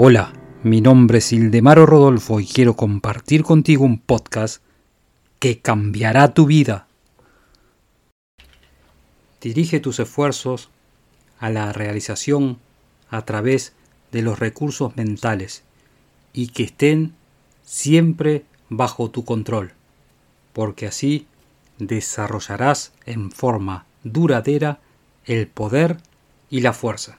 Hola, mi nombre es Ildemaro Rodolfo y quiero compartir contigo un podcast que cambiará tu vida. Dirige tus esfuerzos a la realización a través de los recursos mentales y que estén siempre bajo tu control, porque así desarrollarás en forma duradera el poder y la fuerza.